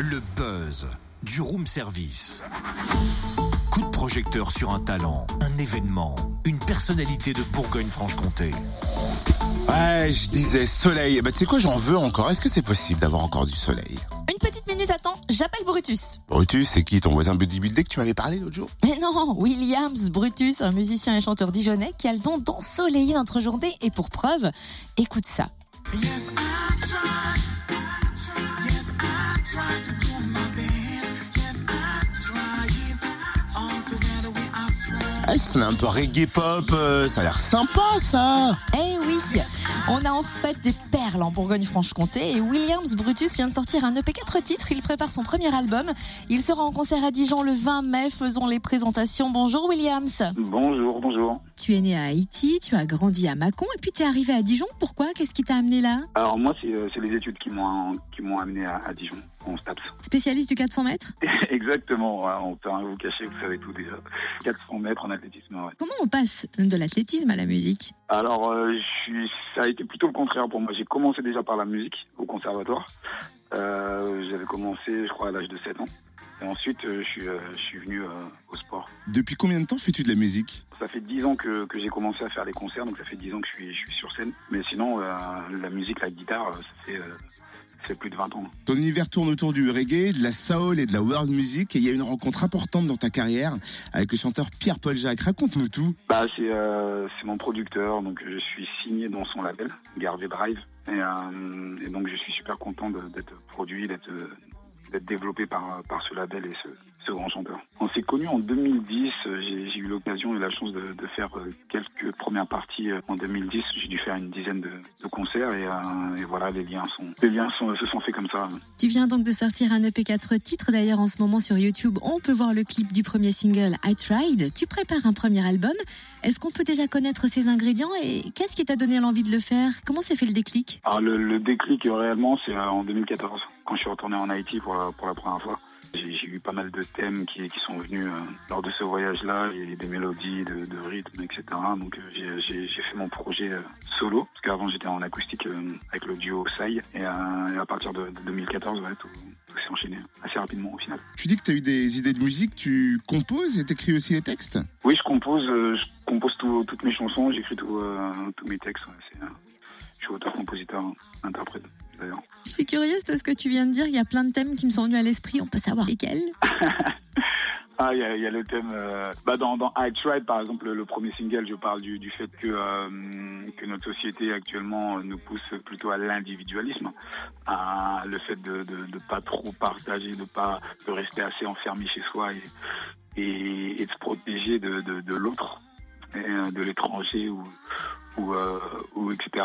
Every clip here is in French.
Le buzz du room service. Coup de projecteur sur un talent, un événement, une personnalité de Bourgogne-Franche-Comté. Ouais, je disais soleil. Bah, tu sais quoi, j'en veux encore. Est-ce que c'est possible d'avoir encore du soleil? Une petite minute, attends, j'appelle Brutus. Brutus, c'est qui ton voisin bodybuildé que tu m'avais parlé l'autre jour? Mais non, Williams Brutus, un musicien et chanteur dijonnais qui a le don d'ensoleiller notre journée. Et pour preuve, écoute ça. Ah, c'est un peu reggae pop. euh, ça a l'air sympa, ça. Eh oui, on a en fait des perles en Bourgogne-Franche-Comté et Williams Brutus vient de sortir un EP 4 titres. Il prépare son premier album. Il sera en concert à Dijon le 20 mai. Faisons les présentations. Bonjour Williams. Bonjour, bonjour. Tu es né à Haïti, tu as grandi à Mâcon et puis tu es arrivé à Dijon. Pourquoi? Qu'est-ce qui t'a amené là? Alors moi, c'est euh, c'est les études qui m'ont qui m'ont amené à, à Dijon, en STAPS. Spécialiste du 400 mètres? Exactement, on peut rien vous cacher, vous savez tout déjà. 400 mètres en athlétisme, ouais. Comment on passe de l'athlétisme à la musique? Alors, euh, je suis, ça a été plutôt le contraire pour moi. J'ai commencé déjà par la musique au conservatoire. Euh, J'avais commencé, je crois, à l'âge de 7 ans. Et ensuite, euh, je, suis, euh, je suis venu euh, au sport. Depuis combien de temps fais-tu de la musique? Ça fait 10 ans que, que j'ai commencé à faire les concerts, donc ça fait 10 ans que je suis, je suis sur scène. Mais sinon, la musique, la guitare, fait plus de 20 ans. Ton univers tourne autour du reggae, de la soul et de la world music. Et il y a une rencontre importante dans ta carrière avec le chanteur Pierre-Paul Jacques. Raconte-nous tout. Bah, c'est euh, c'est mon producteur, donc je suis signé dans son label, Garvey Drive. Et, euh, et donc je suis super content d'être produit, d'être d'être développé par, par ce label et ce, ce grand chanteur. On s'est connus en 2010, euh, j'ai eu l'occasion et la chance de, de faire euh, quelques premières parties euh, en 2010. J'ai dû faire une dizaine de, de concerts et, euh, et voilà, les liens, sont, les liens sont, se sont faits comme ça. Tu viens donc de sortir un EP 4 titres. D'ailleurs, en ce moment sur YouTube, on peut voir le clip du premier single I Tried. Tu prépares un premier album. Est-ce qu'on peut déjà connaître ses ingrédients et qu'est-ce qui t'a donné l'envie de le faire? Comment s'est fait le déclic? Alors le, le déclic réellement, c'est en 2014, quand je suis retourné en Haïti pour la, pour la première fois. J'ai eu pas mal de thèmes qui, qui sont venus euh, lors de ce voyage-là, et des mélodies, de, de rythmes, etc. Donc euh, j'ai- fait mon projet euh, solo, parce qu'avant j'étais en acoustique avec le duo Sai, et, et à partir de, de 2014, ouais, tout, tout s'est enchaîné assez rapidement au final. Tu dis que tu as eu des idées de musique, tu composes et t'écris aussi les textes? Oui, je compose, je compose tout- toutes mes chansons, j'écris tous mes textes. ouais, je suis auteur, compositeur, interprète Je suis curieuse parce que tu viens de dire qu'il y a plein de thèmes qui me sont venus à l'esprit. On peut savoir lesquels? Ah, il y a, il y a le thème. euh, bah dans, dans I Tried, par exemple, le, le premier single, je parle du, du fait que, euh, que notre société actuellement nous pousse plutôt à l'individualisme, à le fait de, de, de pas trop partager, de pas de rester assez enfermé chez soi et, et, et de se protéger de, de, de l'autre, euh, de l'étranger ou, ou, euh, ou etc.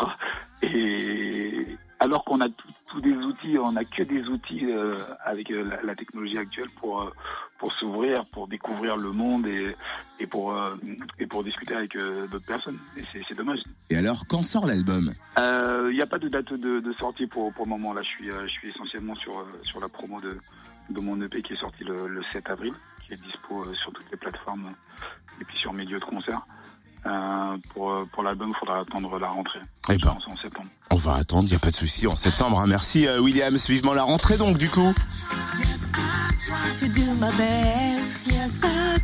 Et alors qu'on a tous des outils, on n'a que des outils euh, avec euh, la, la technologie actuelle pour euh, pour s'ouvrir, pour découvrir le monde et, et pour et pour discuter avec d'autres personnes. Et c'est, dommage. Et alors, quand sort l'album? Il n'y a pas de date de, de sortie pour pour le moment. Là, je suis je suis essentiellement sur sur la promo de de mon EP qui est sorti le, le 7 avril, qui est dispo sur toutes les plateformes et puis sur mes lieux de concert. Euh, pour pour l'album, il faudra attendre la rentrée. Eh ben. pense en septembre. On va attendre, y a pas de souci, en septembre. hein. Merci euh, Williams, vivement la rentrée donc du coup.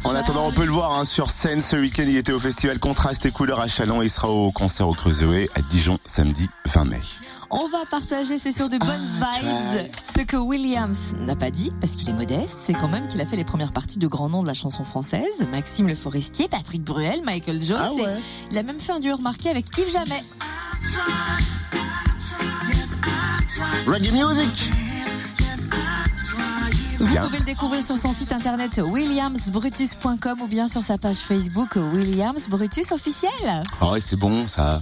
En attendant, on peut le voir hein, sur scène ce week-end. Il était au festival Contraste et Couleurs à Chalon et il sera au concert au Creuseway à Dijon samedi 20 mai. On va partager, c'est sûr, de bonnes vibes. Ce que Williams n'a pas dit, parce qu'il est modeste, c'est quand même qu'il a fait les premières parties de grands noms de la chanson française. Maxime Le Forestier, Patrick Bruel, Michael Jones. Ah ouais. et il a même fait un duo remarqué avec Yves Jamais. Reggae Music Vous pouvez le découvrir sur son site internet williamsbrutus.com ou bien sur sa page Facebook Williams Brutus officiel. Ah ouais, c'est bon ça.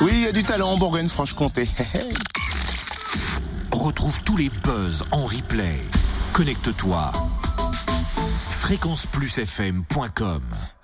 Oui, il y a du talent en Bourgogne-Franche-Comté. Retrouve tous les buzz en replay. Connecte-toi. fréquenceplusfm.com